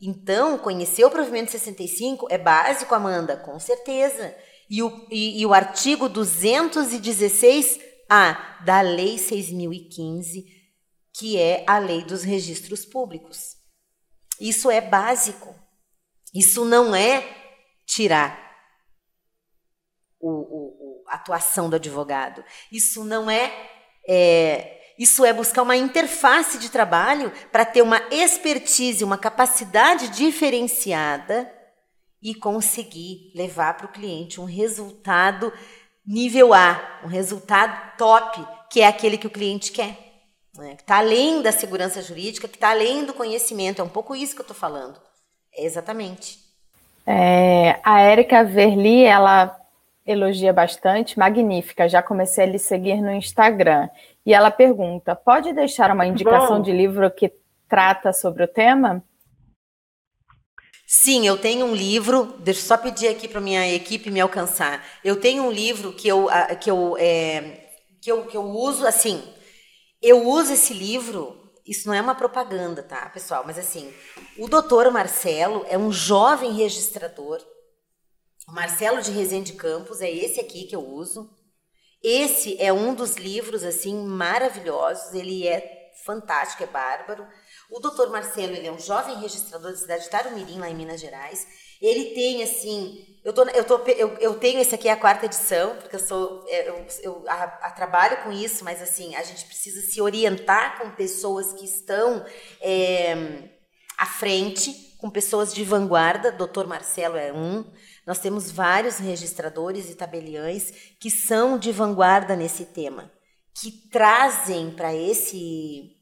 Então, conhecer o provimento 65 é básico, Amanda, com certeza. E o, e, e o artigo 216A da Lei 6.015, que é a Lei dos Registros Públicos. Isso é básico. Isso não é tirar o, o, a atuação do advogado. Isso não é, é isso é buscar uma interface de trabalho para ter uma expertise, uma capacidade diferenciada e conseguir levar para o cliente um resultado nível A, um resultado top, que é aquele que o cliente quer. Né? Que está além da segurança jurídica, que está além do conhecimento. É um pouco isso que eu estou falando. É exatamente. É, a Érica Verli, ela elogia bastante, magnífica. Já comecei a lhe seguir no Instagram. E ela pergunta: pode deixar uma indicação Bom. de livro que trata sobre o tema? Sim, eu tenho um livro. Deixa eu só pedir aqui para minha equipe me alcançar. Eu tenho um livro que eu, que eu, é, que eu, que eu uso assim. Eu uso esse livro. Isso não é uma propaganda, tá, pessoal? Mas assim, o doutor Marcelo é um jovem registrador. O Marcelo de Resende Campos é esse aqui que eu uso. Esse é um dos livros assim maravilhosos, ele é fantástico, é bárbaro. O doutor Marcelo, ele é um jovem registrador da cidade de Tarumirim, lá em Minas Gerais. Ele tem assim, eu, tô, eu, tô, eu, eu tenho esse aqui é a quarta edição, porque eu sou é, eu, eu a, a, trabalho com isso, mas assim a gente precisa se orientar com pessoas que estão é, à frente, com pessoas de vanguarda. Doutor Marcelo é um. Nós temos vários registradores e tabeliães que são de vanguarda nesse tema, que trazem para esse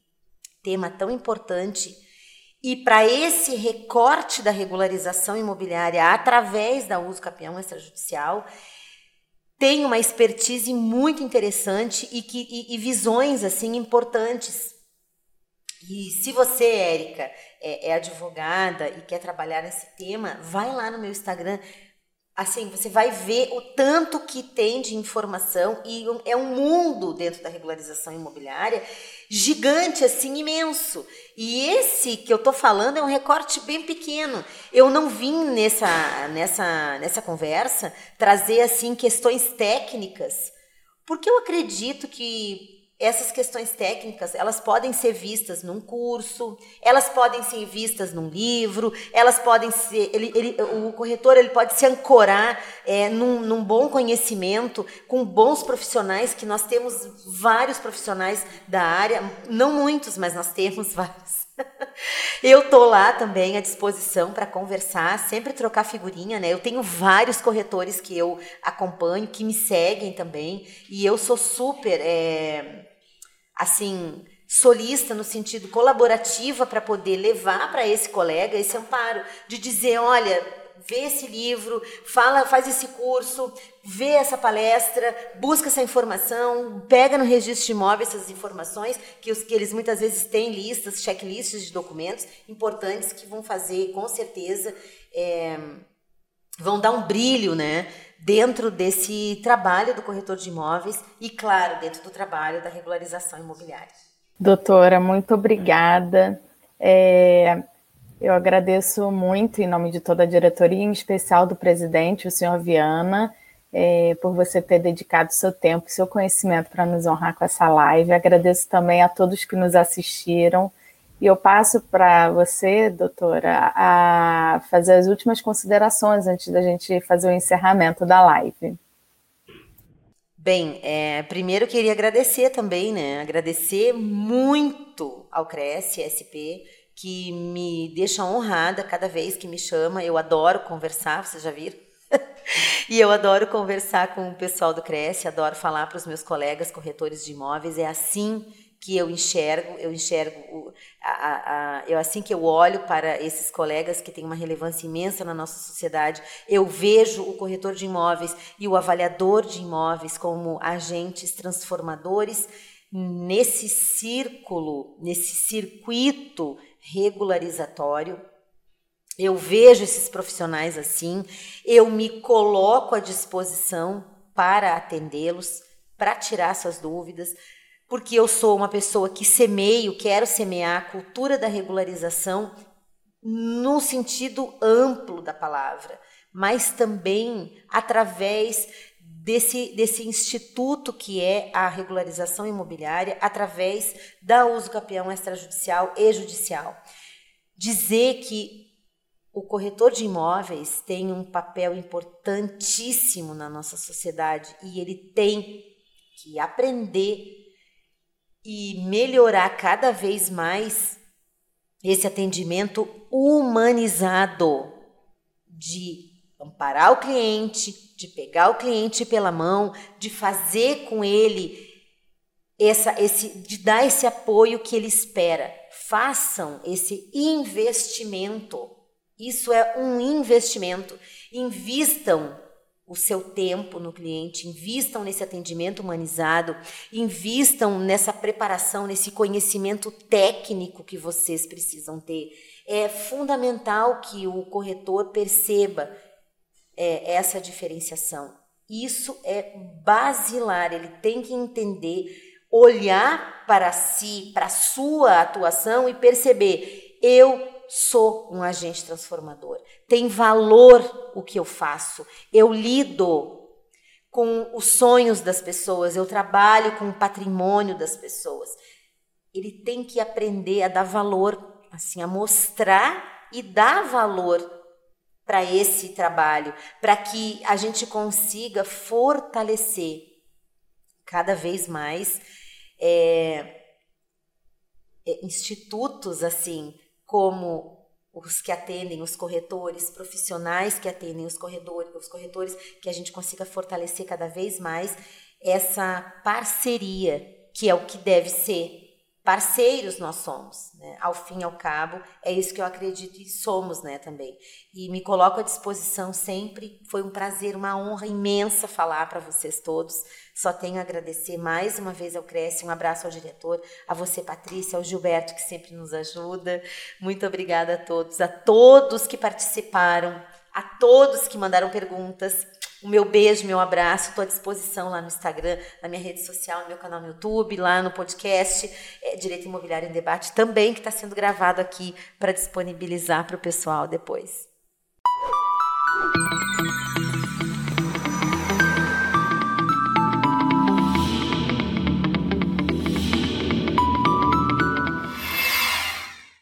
tema tão importante e para esse recorte da regularização imobiliária através da uso capião extrajudicial, tem uma expertise muito interessante e, que, e, e visões assim importantes. E se você, Érica, é, é, advogada e quer trabalhar nesse tema, vai lá no meu Instagram, assim, você vai ver o tanto que tem de informação e é um mundo dentro da regularização imobiliária gigante, assim, imenso. E esse que eu tô falando é um recorte bem pequeno. Eu não vim nessa, nessa, nessa conversa trazer, assim, questões técnicas, porque eu acredito que essas questões técnicas elas podem ser vistas num curso, elas podem ser vistas num livro, elas podem ser ele, ele, o corretor ele pode se ancorar é, num, num, bom conhecimento com bons profissionais que nós temos vários profissionais da área, não muitos, mas nós temos vários. Eu tô lá também à disposição para conversar, sempre trocar figurinha, né? Eu tenho vários corretores que eu acompanho, que me seguem também, e eu sou super, é, assim, solista no sentido colaborativa para poder levar para esse colega esse amparo, de dizer, olha, vê esse livro, fala, faz esse curso, vê essa palestra, busca essa informação, pega no registro de imóveis essas informações, que, os, que eles muitas vezes têm listas, checklists de documentos importantes que vão fazer, com certeza, é, vão dar um brilho, né? Dentro desse trabalho do corretor de imóveis e, claro, dentro do trabalho da regularização imobiliária. Doutora, muito obrigada. É, eu agradeço muito, em nome de toda a diretoria, em especial do presidente, o senhor Viana, é, por você ter dedicado seu tempo, seu conhecimento para nos honrar com essa live. Agradeço também a todos que nos assistiram E eu passo para você, doutora, a fazer as últimas considerações antes da gente fazer o encerramento da live. Bem, é, primeiro queria agradecer também, né? Agradecer muito ao Cresce SP, que me deixa honrada cada vez que me chama. Eu adoro conversar, vocês já viram? e eu adoro conversar com o pessoal do Cresce, adoro falar para os meus colegas corretores de imóveis. É assim que eu enxergo, eu enxergo, o, a, a, eu assim que eu olho para esses colegas que têm uma relevância imensa na nossa sociedade, eu vejo o corretor de imóveis e o avaliador de imóveis como agentes transformadores nesse círculo, nesse circuito regularizatório. Eu vejo esses profissionais assim, eu me coloco à disposição para atendê-los, para tirar suas dúvidas, porque eu sou uma pessoa que semeio, quero semear a cultura da regularização no sentido amplo da palavra, mas também através desse, desse instituto que é a regularização imobiliária, através da uso capião extrajudicial e judicial. Dizer que o corretor de imóveis tem um papel importantíssimo na nossa sociedade e ele tem que aprender e melhorar cada vez mais esse atendimento humanizado de amparar o cliente, de pegar o cliente pela mão, de fazer com ele essa, esse, de dar esse apoio que ele espera. Façam esse investimento. Isso é um investimento. Invistam o seu tempo no cliente, invistam nesse atendimento humanizado, invistam nessa preparação, nesse conhecimento técnico que vocês precisam ter. É fundamental que o corretor perceba é, essa diferenciação. Isso é basilar, ele tem que entender, olhar para si, para sua atuação e perceber: eu sou um agente transformador. Tem valor o que eu faço. Eu lido com os sonhos das pessoas, eu trabalho com o patrimônio das pessoas. Ele tem que aprender a dar valor, assim, a mostrar e dar valor para esse trabalho, para que a gente consiga fortalecer cada vez mais é, é, institutos assim como os que atendem os corretores, profissionais que atendem os corretores, os corretores, que a gente consiga fortalecer cada vez mais essa parceria, que é o que deve ser. Parceiros nós somos, né? ao fim e ao cabo, é isso que eu acredito e somos né, também. E me coloco à disposição sempre. Foi um prazer, uma honra imensa falar para vocês todos. Só tenho a agradecer mais uma vez ao Cresce, um abraço ao diretor, a você, Patrícia, ao Gilberto, que sempre nos ajuda. Muito obrigada a todos, a todos que participaram, a todos que mandaram perguntas. O meu beijo, meu abraço, estou à disposição lá no Instagram, na minha rede social, no meu canal no YouTube, lá no podcast é, Direito Imobiliário em Debate, também que está sendo gravado aqui para disponibilizar para o pessoal depois.